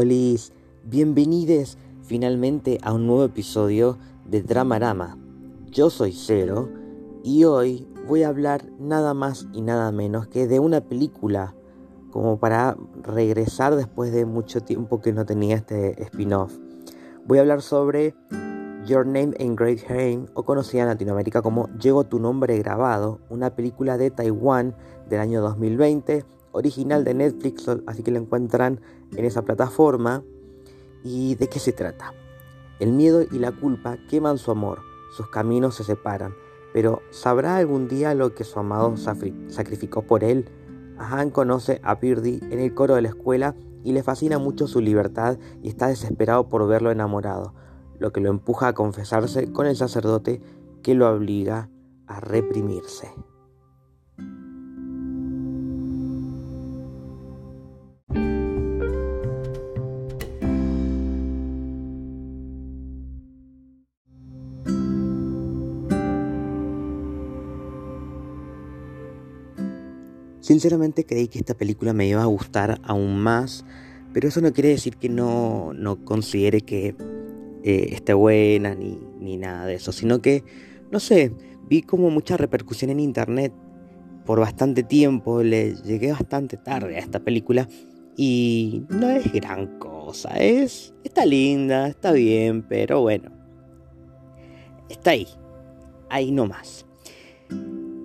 Olis, bienvenidos finalmente a un nuevo episodio de Dramarama. Yo soy Cero y hoy voy a hablar nada más y nada menos que de una película como para regresar después de mucho tiempo que no tenía este spin-off. Voy a hablar sobre Your Name in Great Haim, o conocida en Latinoamérica como Llego tu nombre grabado, una película de Taiwán del año 2020 original de Netflix, así que lo encuentran en esa plataforma. ¿Y de qué se trata? El miedo y la culpa queman su amor, sus caminos se separan, pero ¿sabrá algún día lo que su amado sacrificó por él? Han conoce a Birdie en el coro de la escuela y le fascina mucho su libertad y está desesperado por verlo enamorado, lo que lo empuja a confesarse con el sacerdote que lo obliga a reprimirse. Sinceramente creí que esta película me iba a gustar aún más, pero eso no quiere decir que no, considere que eh, esté buena ni, ni nada de eso, sino que, no sé, vi como mucha repercusión en internet por bastante tiempo, le llegué bastante tarde a esta película y no es gran cosa, es está linda, está bien, pero bueno. Está ahí. Ahí nomás.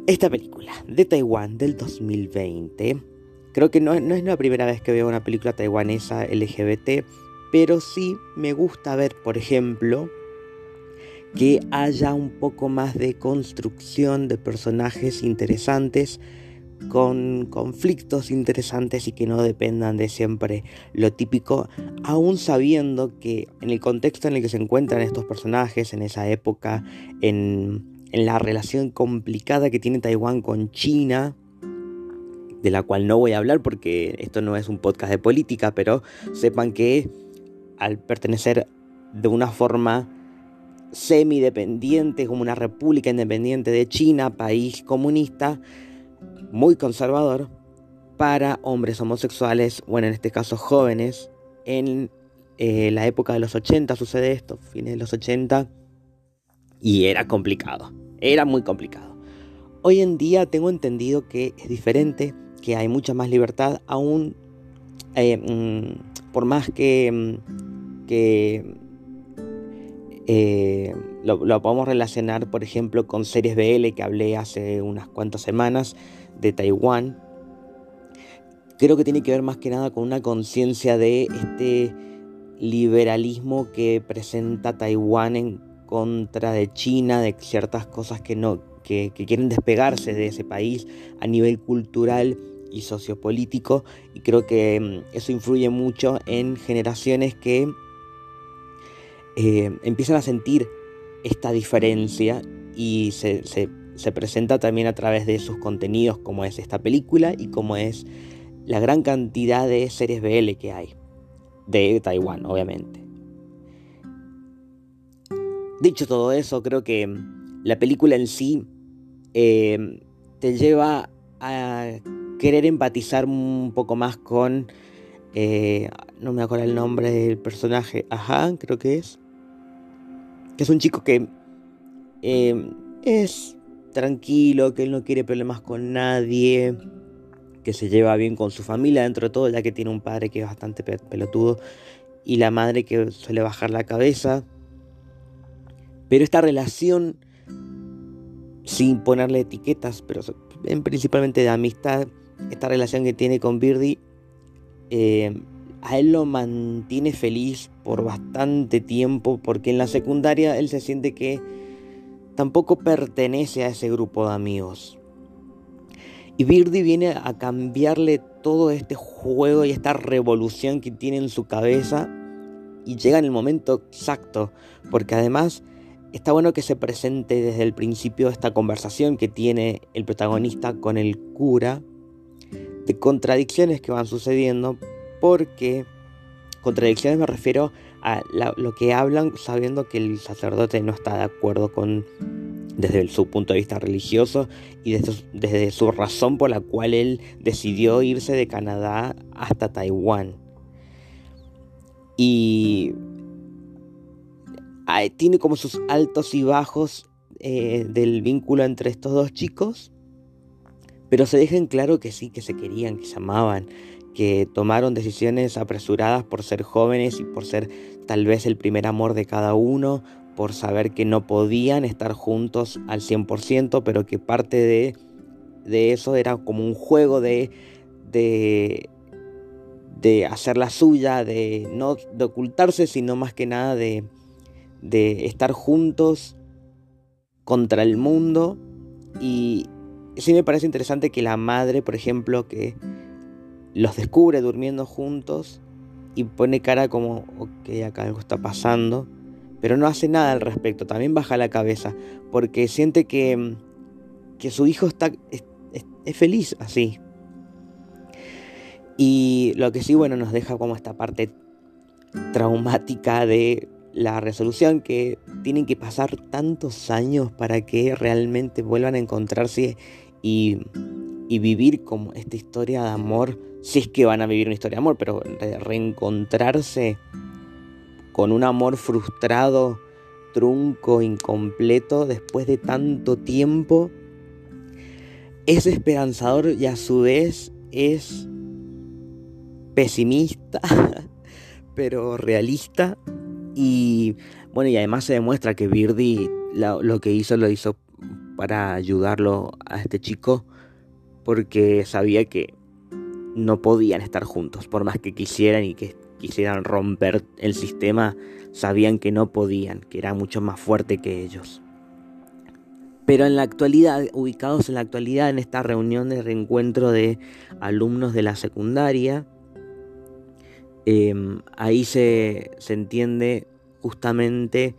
Esta película de Taiwán del 2020, creo que no, no, es la primera vez que veo una película taiwanesa LGBT, pero sí me gusta ver, por ejemplo, que haya un poco más de construcción de personajes interesantes con conflictos interesantes y que no dependan de siempre lo típico, aún sabiendo que en el contexto en el que se encuentran estos personajes, en esa época, en en la relación complicada que tiene Taiwán con China, de la cual no voy a hablar porque esto no es un podcast de política, pero sepan que al pertenecer de una forma semidependiente, como una república independiente de China, país comunista, muy conservador, para hombres homosexuales, bueno, en este caso jóvenes, en eh, la época de los 80 sucede esto, fines de los 80, y era complicado era muy complicado. Hoy en día tengo entendido que es diferente, que hay mucha más libertad, aún eh, mm, por más que, mm, que eh, lo, lo, podemos relacionar, por ejemplo, con series BL que hablé hace unas cuantas semanas de Taiwán. Creo que tiene que ver más que nada con una conciencia de este liberalismo que presenta Taiwán en contra de China, de ciertas cosas que no, que, quieren despegarse de ese país a nivel cultural y sociopolítico. Y creo que mm, eso influye mucho en generaciones que eh, empiezan a sentir esta diferencia y se, se, presenta también a través de sus contenidos como es esta película y como es la gran cantidad de series BL que hay de Taiwán, obviamente. Dicho todo eso, creo que mm, la película en sí eh, te lleva a querer empatizar un poco más con... Eh, no me acuerdo el nombre del personaje. Ajá, creo que es. Que es un chico que eh, es tranquilo, que él no quiere problemas con nadie, que se lleva bien con su familia dentro de todo, ya que tiene un padre que es bastante pelotudo y la madre que suele bajar la cabeza. Pero esta relación, sin ponerle etiquetas, pero principalmente de amistad, esta relación que tiene con Birdie, eh, a él lo mantiene feliz por bastante tiempo, porque en la secundaria él se siente que tampoco pertenece a ese grupo de amigos. Y Birdie viene a cambiarle todo este juego y esta revolución que tiene en su cabeza y llega en el momento exacto, porque además Está bueno que se presente desde el principio esta conversación que tiene el protagonista con el cura, de contradicciones que van sucediendo, porque contradicciones me refiero a lo que hablan sabiendo que el sacerdote no está de acuerdo con desde su punto de vista religioso y desde, su razón por la cual él decidió irse de Canadá hasta Taiwán. Y tiene como sus altos y bajos eh, del vínculo entre estos dos chicos, pero se dejan claro que sí, que se querían, que se amaban, que tomaron decisiones apresuradas por ser jóvenes y por ser tal vez el primer amor de cada uno, por saber que no podían estar juntos al 100%, pero que parte de, de eso era como un juego de, de, de hacer la suya, de no de ocultarse, sino más que nada de, de estar juntos contra el mundo. Y sí me parece interesante que la madre, por ejemplo, que los descubre durmiendo juntos y pone cara como, ok, acá algo está pasando, pero no hace nada al respecto, también baja la cabeza, porque siente que, que su hijo está, es, es feliz así. Y lo que sí, bueno, nos deja como esta parte traumática de la resolución que tienen que pasar tantos años para que realmente vuelvan a encontrarse y, vivir como esta historia de amor si es que van a vivir una historia de amor, pero reencontrarse con un amor frustrado, trunco, incompleto, después de tanto tiempo, es esperanzador y a su vez es pesimista, pero realista. Y bueno, y además se demuestra que Birdie lo que hizo lo hizo para ayudarlo a este chico porque sabía que no podían estar juntos, por más que quisieran y que quisieran romper el sistema, sabían que no podían, que era mucho más fuerte que ellos. Pero en la actualidad, ubicados en la actualidad en esta reunión de reencuentro de alumnos de la secundaria, em, ahí se, se, entiende justamente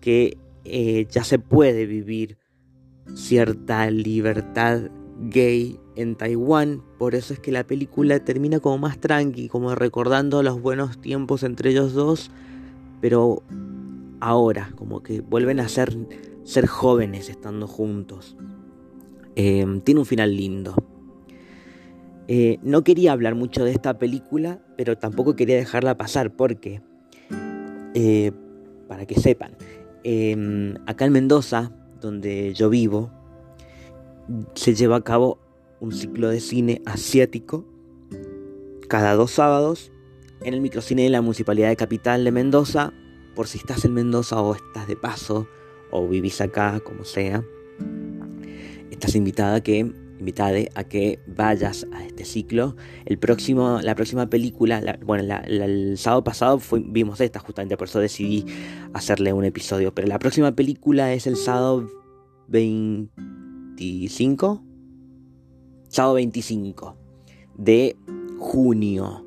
que eh, ya se puede vivir cierta libertad gay en Taiwán, por eso es que la película termina como más tranqui, como recordando los buenos tiempos entre ellos dos, pero ahora, como que vuelven a ser, ser jóvenes estando juntos. Em, tiene un final lindo. Eh, no quería hablar mucho de esta película, pero tampoco quería dejarla pasar porque, eh, para que sepan, em, acá en Mendoza, donde yo vivo, se lleva a cabo un ciclo de cine asiático cada dos sábados en el microcine de la Municipalidad de Capital de Mendoza, por si estás en Mendoza o estás de paso o vivís acá, como sea, estás invitada que invitada a que vayas a este ciclo. El próximo, la próxima película, bueno, el sábado pasado vimos esta justamente, por eso decidí hacerle un episodio. Pero la próxima película es el sábado 25, sábado 25 de junio,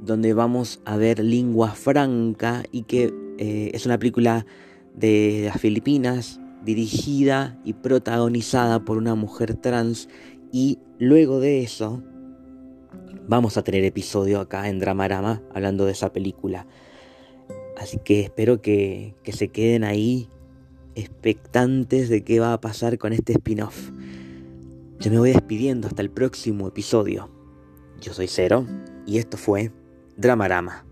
donde vamos a ver Lingua Franca y que eh, es una película de las Filipinas dirigida y protagonizada por una mujer trans y luego de eso vamos a tener episodio acá en Dramarama hablando de esa película. Así que espero que, que se queden ahí expectantes de qué va a pasar con este spin-off. Yo me voy despidiendo hasta el próximo episodio. Yo soy Cero y esto fue Dramarama.